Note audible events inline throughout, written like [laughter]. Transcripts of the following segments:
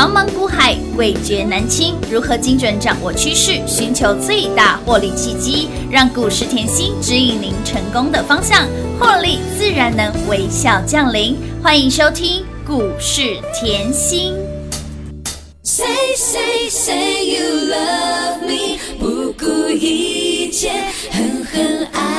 茫茫股海，味觉难清。如何精准掌握趋势，寻求最大获利契机，让股市甜心指引您成功的方向，获利自然能微笑降临。欢迎收听股市甜心。Say say say you love me，不顾一切狠狠爱。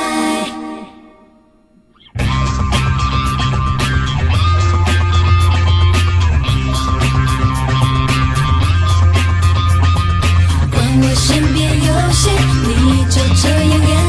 就这样。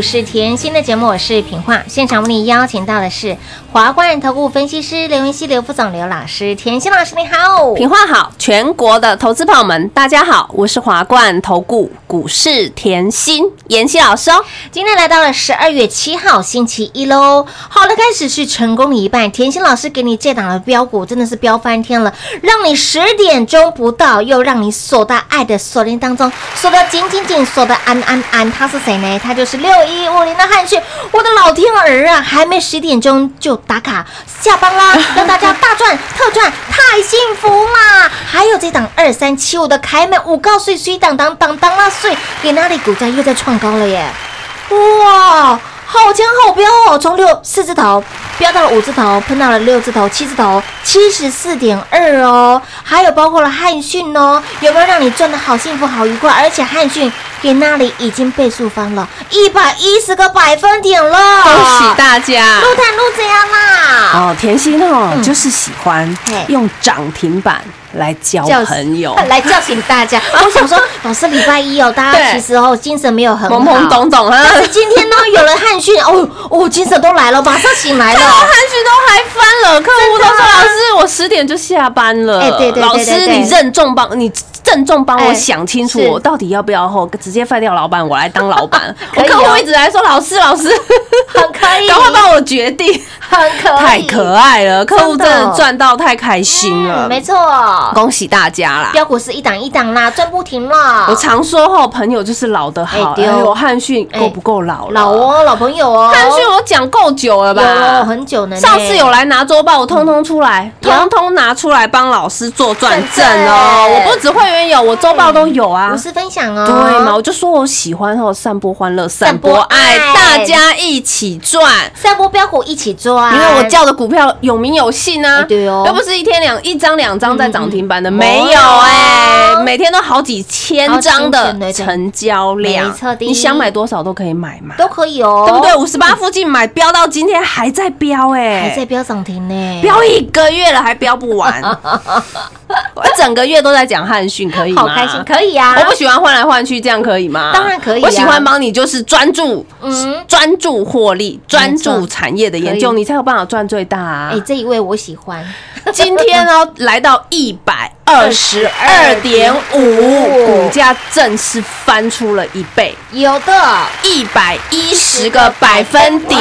股市甜心的节目，我是平化。现场为你邀请到的是华冠投顾分析师刘云熙、刘副总、刘老师。甜心老师你好，平话好，全国的投资朋友们大家好，我是华冠投顾股市甜心妍希老师哦。今天来到了十二月七号星期一喽，好的开始是成功的一半。甜心老师给你这档的标股真的是飙翻天了，让你十点钟不到，又让你锁到爱的锁链当中，锁得紧紧紧，锁得安安安。他是谁呢？他就是。是六一五零的汉讯，我的老天儿啊，还没十点钟就打卡下班啦，[laughs] 让大家大赚特赚，太幸福啦！还有这档二三七五的凯美五告碎碎当当当当啦碎，给那里股价又在创高了耶？哇！好强好彪哦！从六四字头飙到了五字头，碰到了六字头、七字头，七十四点二哦。还有包括了汉讯哦，有没有让你赚的好幸福、好愉快？而且汉讯给那里已经倍数翻了一百一十个百分点了，恭喜大家！陆坦陆怎样啦？哦，甜心哦，就是喜欢用涨停板。来交朋友，[laughs] 来叫醒大家。我想说，老师礼拜一哦，大家 [laughs] 其实哦精神没有很懵懵懂懂啊。但是今天呢，有了汉讯哦哦，精神都来了，马上醒来了。[laughs] 汉讯都还翻了，客户都说老师是我十点就下班了。哎对对对老师你任重帮你郑重帮我哎想清楚，我到底要不要后直接废掉老板，我来当老板。[laughs] 我客户一直来说，老师老师，很可以，赶快帮我决定。很可以，太可爱了，客户真真的的赚到太开心了嗯，，没错，恭喜大家啦！标股是一档一档啦，赚不停啦。我常说后，朋友就是老的好。哎对哦哎呦，汉讯哎够不够老了？老，哦，老朋友哦，汉逊我讲够久了有吧？很久呢呢。上次有来拿周报，我通通出来，通通拿出来帮老师做转正哦。我不只会员有，我周报都有啊。无。私分享哦，对嘛？我就说我喜欢哦，散播欢乐，散播播爱，大家一起赚。散播标股一起赚，因为我叫的股票有名有姓啊，哎对哦。又不是一天两一张两张在涨停板的，嗯没有哎，每天都好几千张的成交量，你想买多少都可以买嘛，都可以哦，对不对？五十八附近买，飙到今天还在飙哎，还在飙涨停呢，飙一个月了还飙不完，[laughs] 我整个月都在讲汉讯，可以吗？好开心，可以啊，我不喜欢换来换去，这样可以吗？当然可以啊我喜欢帮你就是专注，嗯专注获利，专注产业的研究，你才有办法赚最大啊哎，！这一位我喜欢，今天呢，来到一百二十二点五，股价正式翻出了一倍。有的。一百一十个百分点，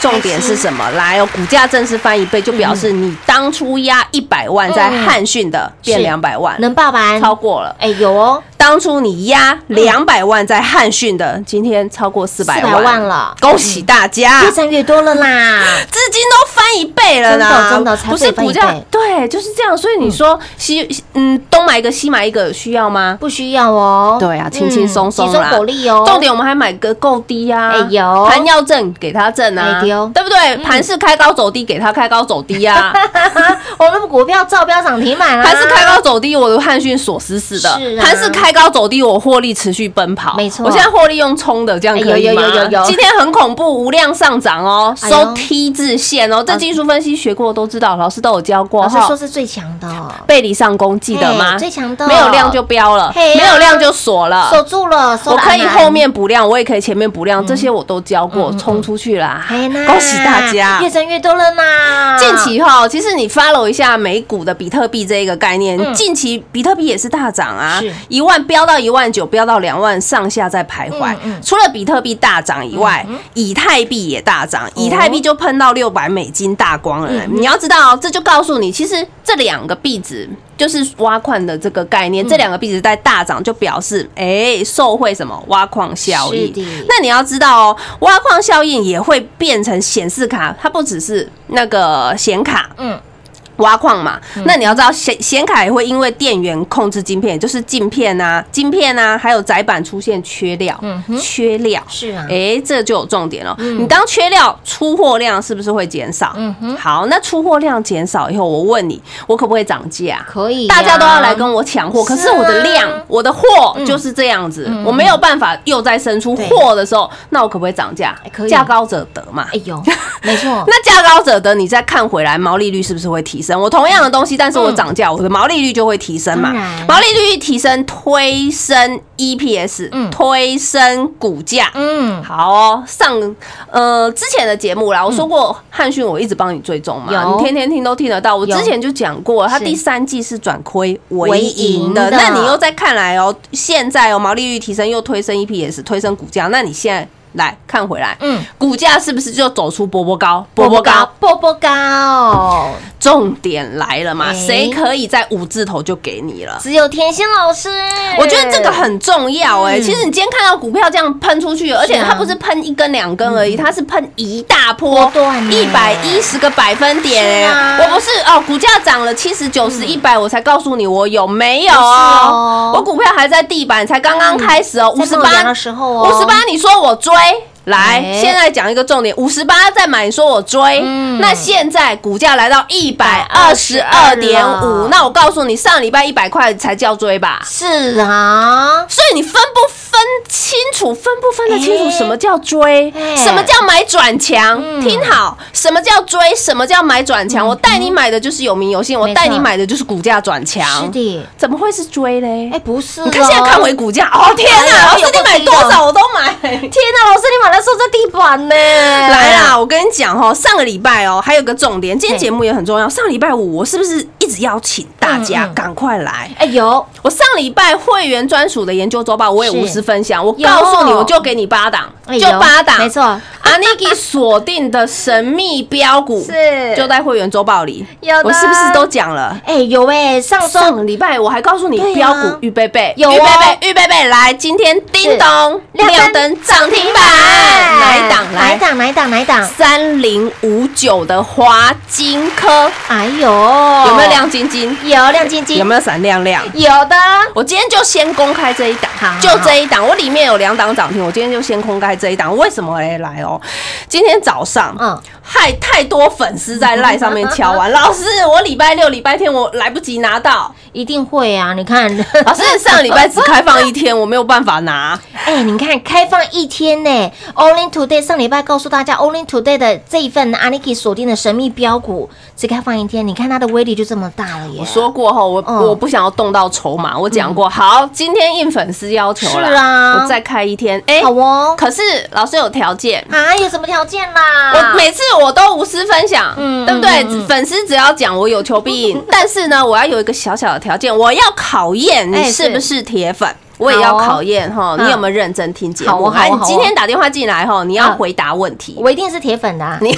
重点是什么？来哦，股价正式翻一倍，就表示你当初压一百万在汉讯的变是。两百万，能爆完，超过了。哎有哦，当初你压两百万在汉讯的，今天超过四百400万了。恭喜大家！越赚越多了啦，[laughs] 资金都翻一倍了呢，真的真的不是股价对，就是这样。所以你说西嗯东买一个西买一个需要吗？不需要哦，对啊，轻轻松松嗯集中啦。火力哦，重点我们还买个够低啊，哎有盘要正给他正啊，哎对不对？盘是开高走低给他开高走低啊，[laughs] 我们股票照标涨停板啊，盘是开高走低，我的汉讯锁死死的。是；啊。盘是开高走低，我获利持续奔跑。没错我现在获利用冲的，这样可以吗？哎有有有有有今天很恐怖，无量上涨哦，收 T 字线哦，这技术分析学过的都知道，老师都有教过老师说。是最强的哦，背离上攻记得吗？最强的没有量就标了，没有量就锁了。锁住了，我可以后面补量，我也可以前面补量，这些我都教过，冲出去啦！恭喜大家！越挣越多了呢。近期哈，其实你 follow 一下美股的比特币这一个概念，嗯近期比特币也是大涨啊，一万飙到一万九，飙到两万上下在徘徊。除了比特币大涨以外，以太币也大涨，以太币就喷到六百美金大光了。嗯你要知道，这就告诉你，其实这两个币值。就是挖矿的这个概嗯念，这两个币值在大涨，就表示哎、受惠什么挖矿效应。那你要知道哦，挖矿效应也会变成显示卡，它不只是那个显卡，嗯，挖矿嘛。那你要知道显显卡也会因为电源控制晶片，也就是镜片啊、晶片啊，还有载板出现缺料，缺料。是啊，哎，这就有重点了。你当缺料，出货量是不是会减少？嗯哼好，那出货量减少以后，我问你，我可不可以涨价？可以呀，大家都要来跟我抢货，可是我的量啊，我的货就是这样子，嗯我没有办法又再生出货的时候，那我可不可以涨价哎可？以价高者得嘛。哎呦，没错，[laughs] 那价高者得，你再看回来，毛利率是不是会提升？我同样的东西，但是我涨价，我的毛利率就会提升嘛。毛利率提升，推升 EPS，嗯推升股价。嗯，好哦，上呃之前的节目啦，我说过汉讯，我一直帮你追踪嘛，你天天听都听得到。我之前就讲过，它是第三季是转亏为为盈盈的。的那你又再看来哦，现在哦毛利率提升又推升 EPS，推升股价，那你现在来看回来，嗯，股价是不是就走出波波高？波波高，，波波高，重点来了嘛，哎谁可以在五字头就给你了？只有甜心老师，我觉得这个很重要哎、嗯。其实你今天看到股票这样喷出去，而且它不是喷一根两根而已，它是喷一大波一呢。百一十个百分点哎、我不是哦，股价涨了七十、九十、一百，我才告诉你我有没有哦？哦？我股票还在地板，才刚刚开始哦，五十八的时候哦。五十八，你说我追。Bye. 来，哎现在讲一个重点，五十八再买，你说我追，嗯那现在股价来到一百二十二点五，那我告诉你，上礼拜一百块才叫追吧？是啊，所以你分不分清楚楚，分不分得清楚哎什么叫追，哎什么叫买转强？嗯听好，什么叫追，什么叫买转强？我带你买的就是有名有姓，我带你买的就是股价转强。是的，怎么会是追嘞？哎，不是咯，你看现在看回股价，哦天哪！老师你买多少我都买。天哪，老师你买的时候在地板呢，来来啦，我跟你讲哦，上个礼拜哦，还有个重点，今天节目也很重要。上礼拜五我是不是一直邀请大家赶快来？哎有我上礼拜会员专属的研究周报，我也是无私分享。我告诉你，我就给你八档，就八档，没错，阿尼基锁定的神秘标股是就在会员周报里。有的我是不是都讲了？哎有哎，上周上个礼拜我还告诉你标股预备备，预备备，预备备，来，今天叮咚亮灯涨停板，哪一档？来，哪一档？哪一档？哪一档？三零五九的华金科哎呦，有没有？亮晶晶？有亮晶晶，有没有闪亮亮？有的，我今天就先公开这一档好，就这一档，我里面有两档涨停，我今天就先公开这一档。为什么嘞？来哦，今天早上，嗯，害太多粉丝在赖上面敲完，[laughs] 老师，我礼拜六、礼拜天我来不及拿到，一定会啊！你看，老师上礼拜只开放一天，我没有办法拿。[laughs] 哎，你看开放一天呢，Only Today 上礼拜告诉大家，Only Today 的这一份 Aniki 锁定的神秘标股只开放一天，你看它的威力就这么大了耶！我说过后，我嗯我不想要动到筹码，我讲过，好，今天应粉丝要求了，是啊我再开一天，哎好哦，可是老师有条件。啊，有什么条件啦？我每次我都无私分享，嗯对不对？粉丝只要讲我有求必应，[laughs] 但是呢，我要有一个小小的条件，我要考验哎你是不是。铁粉。我也要考验哈，嗯你有没有认真听节目？哎，你今天打电话进来哈，你要嗯回答问题，我一定是铁粉的啊，你 [laughs] 你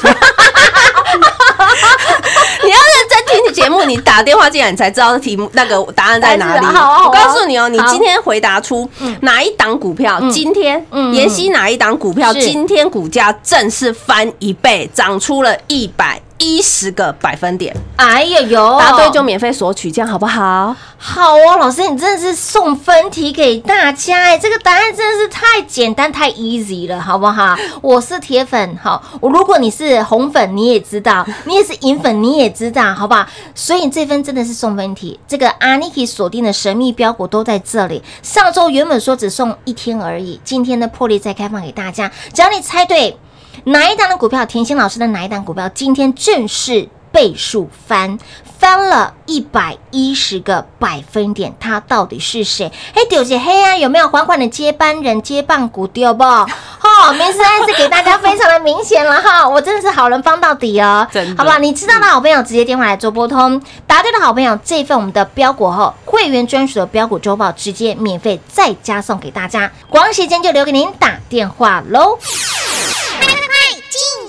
要认真听节目，你打电话进来，你才知道题目那个答案在哪里。我告诉你哦，你今天回答出哪一档股票，今天嗯。妍希哪一档股票，今天股价正式翻一倍，涨出了一百一十个百分点，哎呀呦，答对就免费索取，这样好不好？好哦，老师，你真的是送分题给大家哎，这个答案真的是太简单太 easy 了，好不好？我是铁粉，好，我如果你是红粉，你也知道，你也是银粉，你也知道，好不好？所以这份真的是送分题，这个 Aniki 锁定的神秘标股都在这里。上周原本说只送一天而已，今天的破例再开放给大家，只要你猜对哪一档的股票，甜心老师的哪一档股票，今天正式倍数翻，翻了一百一十个百分点，他到底是谁？嘿，丢姐黑啊，有没有缓缓的接班人接棒股丢不？哈，名字还是给大家非常的明显了哈，我真的是好人帮到底哦，真好不好？你知道的好朋友直接电话来做拨通，答对的好朋友这一份我们的标股后会员专属的标股周报直接免费再加送给大家，广告时间就留给您打电话喽。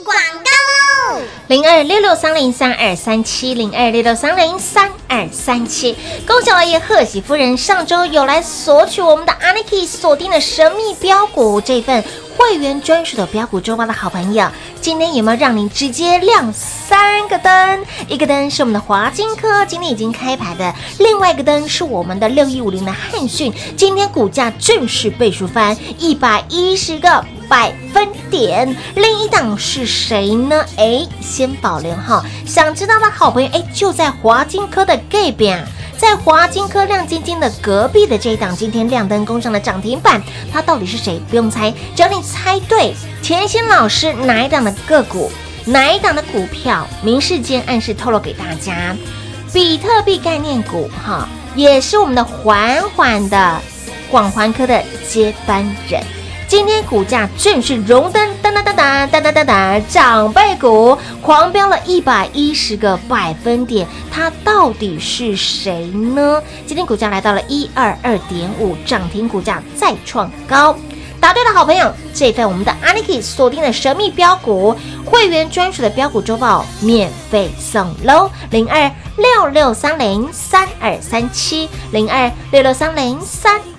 广告喽！零二六六三零三二三七零二六六三零三二三七，恭喜老爷贺喜夫人上周有来索取我们的 Aniki 锁定的神秘标股这份会员专属的标股周报的好朋友，今天有没有让您直接亮三个灯？一个灯是我们的华金科，今天已经开牌的；另外一个灯是我们的六一五零的汉讯，今天股价正式倍数翻一百一十个。百分点，另一档是谁呢？哎，先保留哈。想知道的好朋友，哎，就在华金科的隔壁啊，在华金科亮晶晶的隔壁的这一档，今天亮灯攻上了涨停板，它到底是谁？不用猜，只要你猜对，甜心老师哪一档的个股，哪一档的股票，明示间暗示透露给大家，比特币概念股哈，也是我们的缓缓的广环科的接班人。今天股价正式荣登当当当当当当当当长辈股，狂飙了一百一十个百分点，它到底是谁呢？今天股价来到了一二二点五，涨停股价再创高。答对的好朋友，这份我们的 Aniki 锁定的神秘标股会员专属的标股周报免费送喽，零二六六三零三二三七零二六六三零三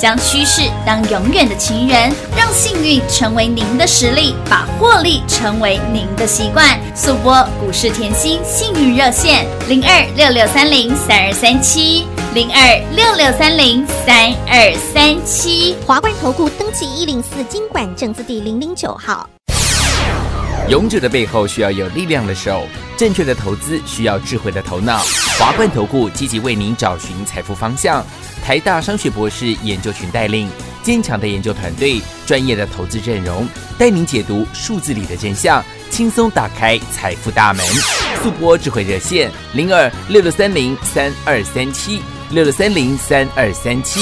将趋势当永远的情人，让幸运成为您的实力，把获利成为您的习惯。速播股市甜心幸运热线零二六六三零三二三七零二六六三零三二三七。华冠投顾登记一零四经管证字第零零九号。勇者的背后需要有力量的手，正确的投资需要智慧的头脑。华冠投顾积极为您找寻财富方向。台大商学博士研究群带领坚强的研究团队，专业的投资阵容，带您解读数字里的真相，轻松打开财富大门。速播智慧热线零二六六三零三二三七六六三零三二三七。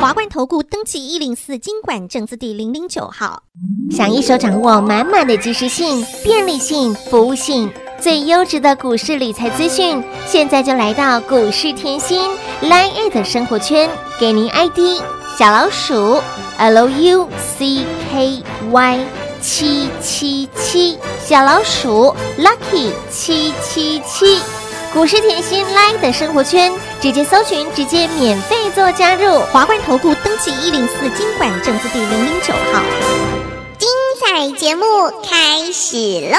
华冠投顾登记一零四经管证字第零零九号。想一手掌握满满的及时性、便利性、服务性，最优质的股市理财资讯，现在就来到股市甜心 Line 的生活圈，给您 ID 小老鼠 Lucky 七七七，小老鼠 Lucky 七七七。股市甜心 Line 的生活圈，直接搜寻，直接免费做加入。华冠投顾登记一零四经管证字第零零九号。精彩节目开始喽！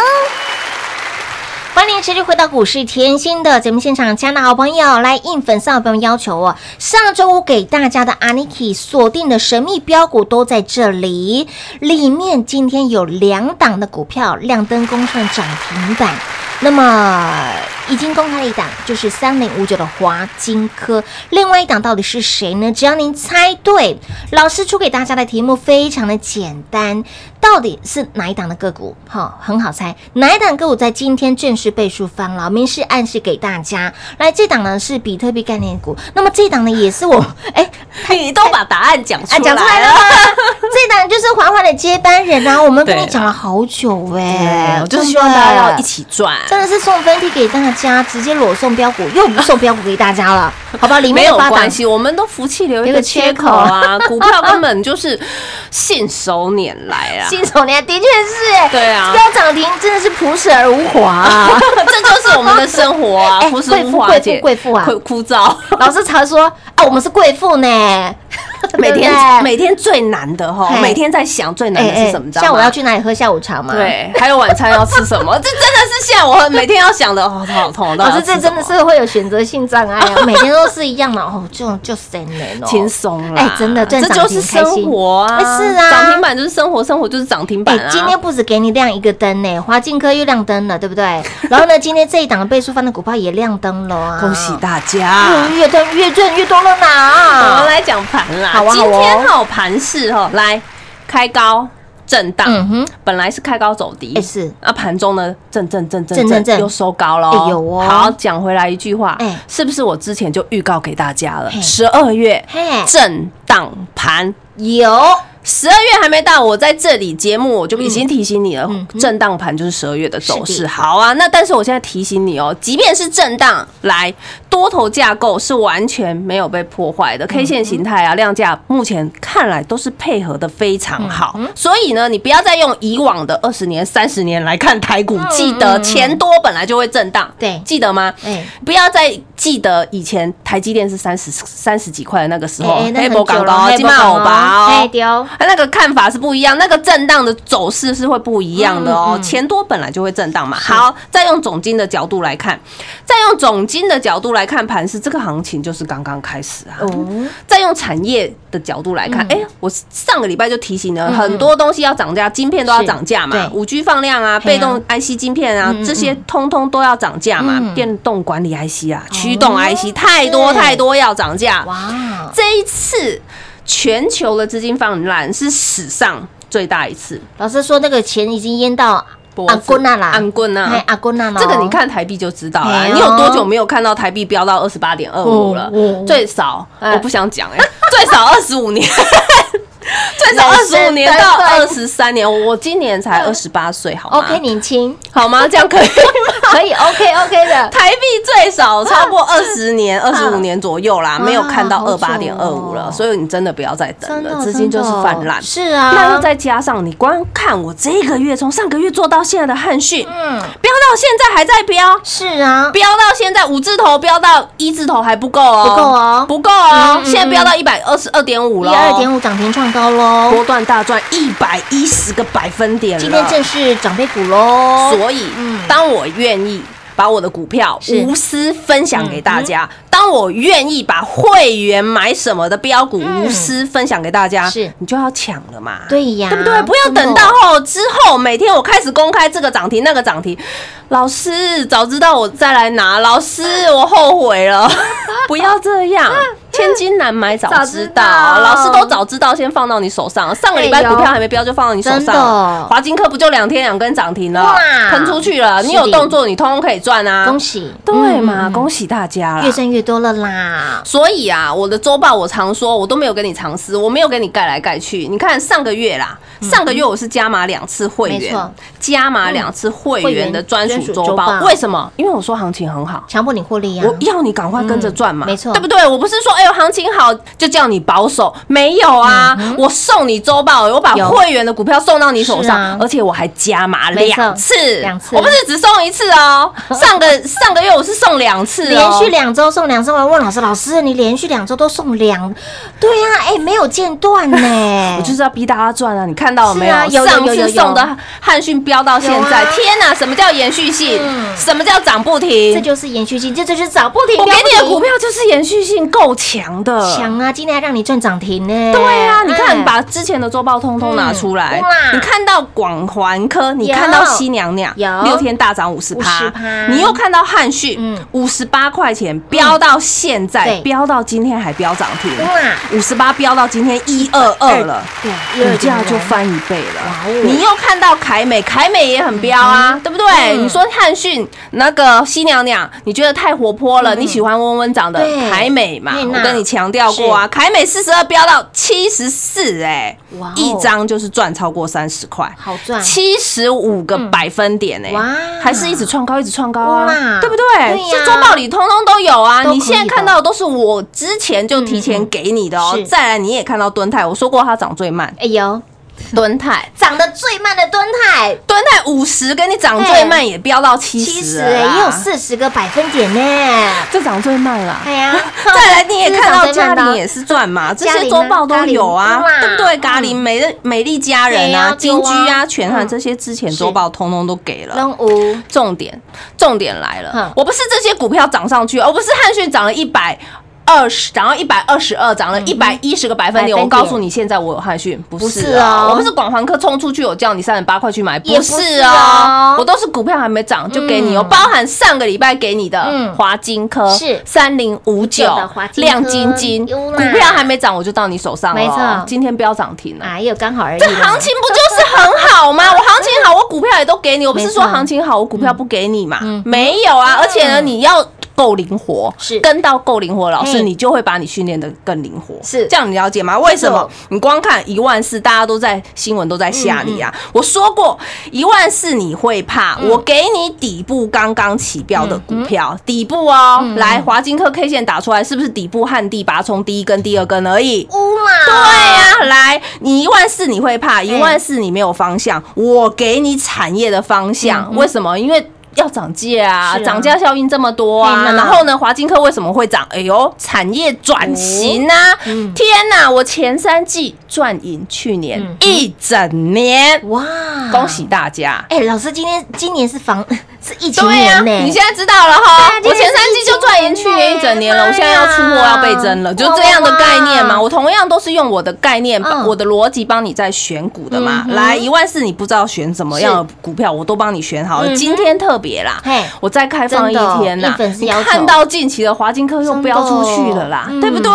欢迎持续回到股市甜心的节目现场，亲爱的好朋友，来应粉丝好朋友要求哦。上周五给大家的 Aniki 锁定的神秘标股都在这里，里面今天有两档的股票亮灯攻上涨停板。那么已经公开了一档，就是三零五九的华金科。另外一档到底是谁呢？只要您猜对，老师出给大家的题目非常的简单，到底是哪一档的个股？哈、很好猜，哪一档个股在今天正式倍数翻了？明示暗示给大家。来，这档呢是比特币概念股，那么这档呢也是我哎。你都把答案讲出来了 [laughs] 这档就是缓缓的接班人啊！我们跟你讲了好久哎、对，我就是希望大家要一起赚。真的是送分题给大家，直接裸送标股，又不送标股给大家了，[laughs] 好吧？里没有面八档关系，我们都福气留一 [laughs] 有个个缺缺口口啊！股票根本就是信手拈来啊！信手拈的确是哎，对啊标涨停真的是朴实而无华、啊。[laughs] 这就是我们的生活啊哎，朴实无华贵妇贵妇啊枯枯燥。老师常说啊，我们是贵妇呢，[laughs] 每天每天最难的哈，每天在想最难的是什么？你知道吗？像我要去哪里喝下午茶嘛？。对，还有晚餐要吃什么？[laughs] 这真的是现在我每天要想的，哦，头好痛。老师，这真的是会有选择性障碍啊！[laughs] 每天都是一样的哦，就就三年哦，轻松啦。哎真的这就是生活啊！哎是啊涨停板就是生活，生活就是涨停板！今天不止给你亮一个灯呢，华进科又亮灯了，对不对？然后呢，今天这一档的倍数翻的股票也亮灯了啊！恭喜大家！嗯越赚越赚越多了我们！来讲盘啦。好啊今天好盘势哈，来开高震荡，嗯哼，本来是开高走低，哎是。那盘中呢震震震震震震震又收高了，哎有哦。好，讲回来一句话，哎。是不是我之前就预告给大家了？十二月嘿。震荡盘。有。十二月还没到，我在这里节目我就已经提醒你了，震荡盘就是十二月的走势。好啊，那但是我现在提醒你哦，即便是震荡，来多头架构是完全没有被破坏嗯的，K 线形态啊、量价目前看来都是配合的非常好。嗯所以呢，你不要再用以往的二十年、三十年来看台股，记得钱多本来就会震荡，嗯对记得吗？哎不要再记得以前台积电是三十三十几块的那个时候，黑博港高，金马欧博港哦那个看法是不一样，那个震荡的走势是会不一样的哦。钱多本来就会震荡嘛。好，再用总金的角度来看，再用总金的角度来看盘是这个行情就是刚刚开始啊。哦，再用产业的角度来看，嗯。哎、我上个礼拜就提醒了，嗯。很多东西要涨价，晶片都要涨价嘛五 G 放量啊，被动 IC 晶片啊这些通通都要涨价嘛嗯，电动管理 IC 啊，驱动哦 IC 太多太多要涨价。哇，这一次全球的资金放滥是史上最大一次。老师说那个钱已经淹到阿脖子棍啊啦，安棍啊阿棍啊啦，这个你看台币就知道了。哎呦你有多久没有看到台币飙到二十八点二五了？最少哎我不想讲哎，最少二十五年。[laughs] 最少二十五年到对二十三年，我今年才二十八岁，好吗？OK 年轻，好吗？这样可以吗？[laughs] 可以 OK OK 的，台币最少超过二十年、二十五年左右啦，没有看到二八点二五了，所以你真的不要再等了，资金就是泛滥。是啊，那又再加上你光看我这个月从上个月做到现在的汉讯，嗯。飙到现在还在飙，是啊，飙到现在五字头飙到一字头还不够哦，不够哦。不够哦现在飙到一百二十二点五一了，二点五涨停创高喽，波段大赚一百一十个百分点了。今天正式长辈股喽，所以嗯，当我愿意把我的股票无私分享给大家，当我愿意把会员买什么的标股嗯无私分享给大家，是你就要抢了嘛。对呀，对不对？不要等到后之后，每天我开始公开这个涨停那个涨停，老师早知道我再来拿，老师我后悔了，[laughs] 不要这样。[laughs] 千金难买早知道，老师都早知道，先放到你手上。上个礼拜股票还没标就放到你手上，华金科不就两天两根涨停了哇，喷出去了。你有动作，你通通可以赚啊！恭喜，对嘛，嗯恭喜大家了！越赚越多了啦，所以啊，我的周报我常说，我都没有跟你藏私，我没有给你盖来盖去。你看上个月啦，上个月我是加码两次会员加码两次会员的专属周报。为什么？因为我说行情很好。强迫你获利呀，我要你赶快跟着赚嘛、嗯没错。对不对？我不是说哎呦行情好就叫你保守，没有啊，我送你周报，我把会员的股票送到你手上，啊。而且我还加码两次，两次。我不是只送一次哦，上个上个月我是送两次、哦，连续两周送两周，我问老师，老师你连续两周都送两，对呀，哎，没有间断呢，[laughs] 我就是要逼大家赚啊！你看到了没有啊有有上次送的汉讯飙到现在，啊天哪！什么叫延续性？嗯什么叫涨不停这？就是延续性，这就是涨不停，我给你的股票就是延续性够强的。强啊！今天还让你赚涨停呢。对啊，你看哎把之前的周报通通拿出来你看到广环科，你看到西娘娘有六天大涨五十趴50%，你又看到汉讯嗯五十八块钱飙到现在对，飙到今天还飙涨停，五十八飙到今天一二二了。对，股价就翻一倍了哇哦。你又看到凯美，凯美也很飙啊，对不对？嗯你说汉讯那个西娘娘，你觉得太活泼了，你喜欢温温长的凯美嘛？我跟你强调过啊，凯美四十二飙到七十四，哎哇哦，一张就是赚超过三十块。好赚，七十五个百分点哎、哇还是一直创高，一直创高啊哇，对不对？这周报里通通都有啊。你现在看到的都是我之前就提前给你的哦。是。再来，你也看到敦泰，我说过它涨最慢，哎呦，敦泰。涨得最慢的敦泰，敦泰五十跟你涨最慢，也飙到七十，七十哎，也有，四十个百分点呢。这涨最慢了。哎呀，[laughs] 再来，你也看到嘉玲也是赚嘛，这些周报都有啊嘉玲，对不对？哇咖喱美的美丽佳人啊啊，金居啊，全汉嗯这些之前周报通通都给了。重点，重点来了，我不是这些股票涨上去，而不是汉讯涨了一百。二十涨到一百二十二，涨了一百一十个百分点。我告诉你，现在我有汉讯，不不是是哦我不是广环科冲出去，我叫你三十八块去买，不不是是哦哦，我都是股票还没涨就给你哦，嗯包含上个礼拜给你的嗯华金科是三零五九亮晶晶，股票还没涨我就到你手上了哦，没错今天飙涨停了。哎呦，刚好而已这。行情不就是很好吗？[laughs] 我行情好，我股票也都给你。我不是说行情好，我股票不给你嘛嗯？没有啊，而且呢，你要够灵活，是跟到够灵活，老嘿师你就会把你训练的更灵活。是这样，你了解吗？为什么？你光看一万四，大家都在新闻都在吓你嗯啊！我说过一万四你会怕，我给你底部刚刚起标的股票，底部哦，嗯来华金科 K 线打出来，是不是底部旱地拔葱第一根、第二根而已？乌嘛，对呀、来，你一万四你会怕，嗯一万四你没有方向，我给你产业的方向，为什么？因为。要涨价啊，涨价效应这么多啊，然后呢，华金科为什么会涨？哎呦，产业转型啊！嗯天哪，我前三季赚赢去年嗯一整年，哇，恭喜！大家！哎，老师，今天今年是房 [laughs] 是疫情对呀、你现在知道了哈啊。我前三季就赚赢去年一整年了，我现在要出货要倍增了，就这样的概念嘛。我同样都是用我的概念、嗯我的逻辑帮你在选股的嘛。嗯来，一万四你不知道选什么样的股票，我都帮你选好了。嗯今天特别啦，我再开放一天呐你看到近期的华金科又飙出去了啦，对不对？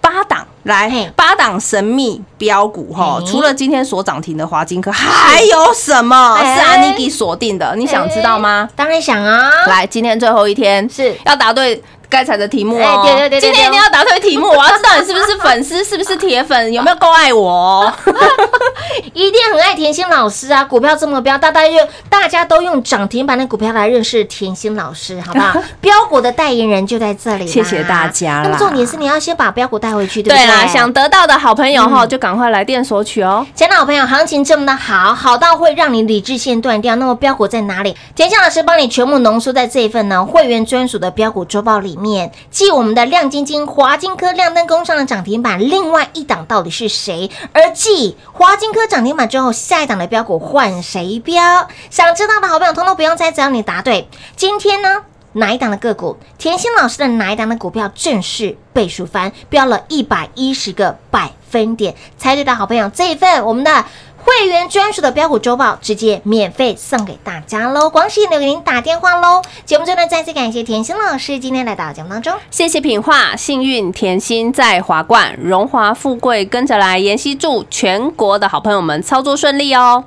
八档来，八档神秘标股哈，除了今天所涨停的华金科，还有什么？哎。是安妮给锁定的？你想知道吗？当然想啊，来，今天最后一天是。要答对该猜的题目哎哦。对对对对今天一定要答对题目，我要知道你是不是 [laughs] 粉丝，是不是铁粉，有没有够爱我哦？[laughs] 一定很爱甜心老师啊！股票这么标，大家用大家都用涨停板的股票来认识甜心老师，好不好？[laughs] 标股的代言人就在这里，谢谢大家那么重点是你要先把标股带回去，对不对？对啦，想得到的好朋友哈，嗯就赶快来电索取哦。亲爱的好朋友，行情这么的好，好到会让你理智线断掉。那么标股在哪里？甜心老师帮你全部浓缩在这一份呢会员专属的标股周报里面。面继我们的亮晶晶、华金科亮灯工上的涨停板，另外一档到底是谁？而继华金科涨停板之后，下一档的标股换谁标？想知道的好朋友，通通不用猜，只要你答对。今天呢？哪一档的个股？甜心老师的哪一档的股票正式倍数翻，飙了一百一十个百分点？猜对的好朋友，这一份我们的会员专属的标股周报直接免费送给大家喽！广喜留给您打电话喽！节目最后呢，再次感谢甜心老师今天来到节目当中。谢谢品画，幸运甜心在华冠，荣华富贵跟着来。妍希祝全国的好朋友们操作顺利哦。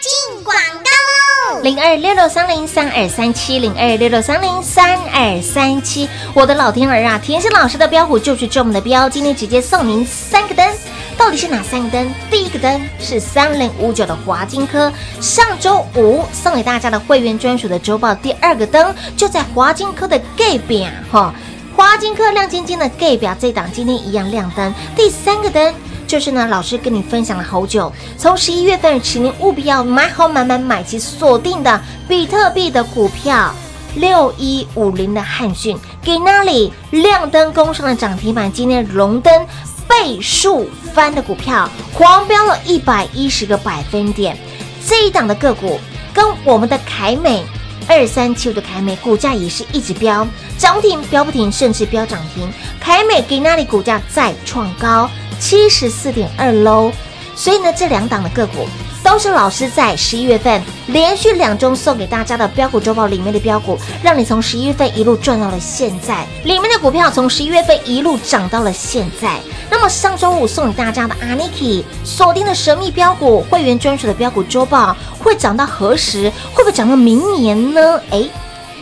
进广告喽！零二六六三零三二三七零二六六三零三二三七，我的老天儿啊！甜心老师的标股就是这么的标，今天直接送您三个灯，到底是哪三个灯？第一个灯是三零五九的华金科，上周五送给大家的会员专属的周报，第二个灯就在华金科的 gay 表哈。华金科亮晶晶的 gay 表这档今天一样亮灯，第三个灯。就是呢，老师跟你分享了好久，从十一月份起，您务必要买好买买买齐锁定的比特币的股票，六一五零的汉讯，给那里亮灯攻上了涨停板，今天龙灯倍数翻的股票，狂飙了一百一十个百分点，这一档的个股跟我们的凯美。二三七五的凯美股价也是一直飙，涨停，飙不停，甚至飙涨停。凯美给那里股价再创高七十四点二喽。所以呢，这两档的个股都是老师在十一月份连续两周送给大家的标股周报里面的标股，让你从十一月份一路赚到了现在。里面的股票从十一月份一路涨到了现在。那么上周五送给大家的 Aniki 锁定的神秘标股会员专属的标股周报会涨到何时？会不会涨到明年呢？诶。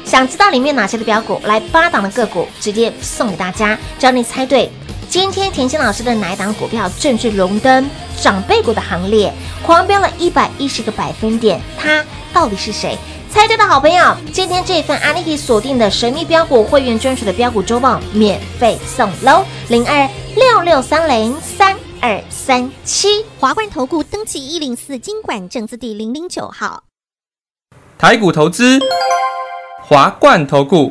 想知道里面哪些的标股？来八档的个股直接送给大家，只要你猜对。今天甜心老师的哪一档股票正式荣登长辈股的行列，狂飙了一百一十个百分点，他到底是谁？猜对的好朋友，今天这份阿 n i 锁定的神秘标股会员专属的标股周报免费送喽，零二六六三零三二三七。华冠投顾登记一零四经管证字第零零九号。台股投资，华冠投顾。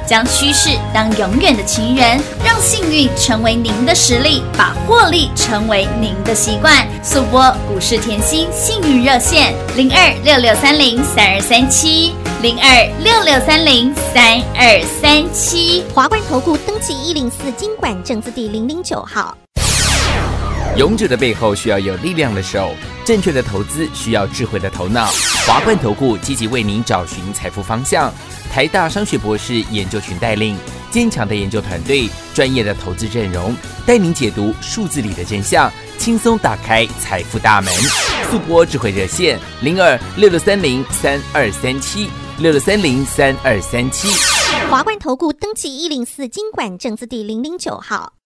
将趋势当永远的情人，让幸运成为您的实力，把获利成为您的习惯。速播股市甜心幸运热线零二六六三零三二三七零二六六三零三二三七。华冠投顾登记一零四经管证字第零零九号。勇者的背后需要有力量的手，正确的投资需要智慧的头脑。华冠投顾积极为您找寻财富方向。台大商学博士研究群带领坚强的研究团队，专业的投资阵容，带您解读数字里的真相，轻松打开财富大门。速播智慧热线零二六六三零三二三七六六三零三二三七。华冠投顾登记一零四经管证字第零零九号。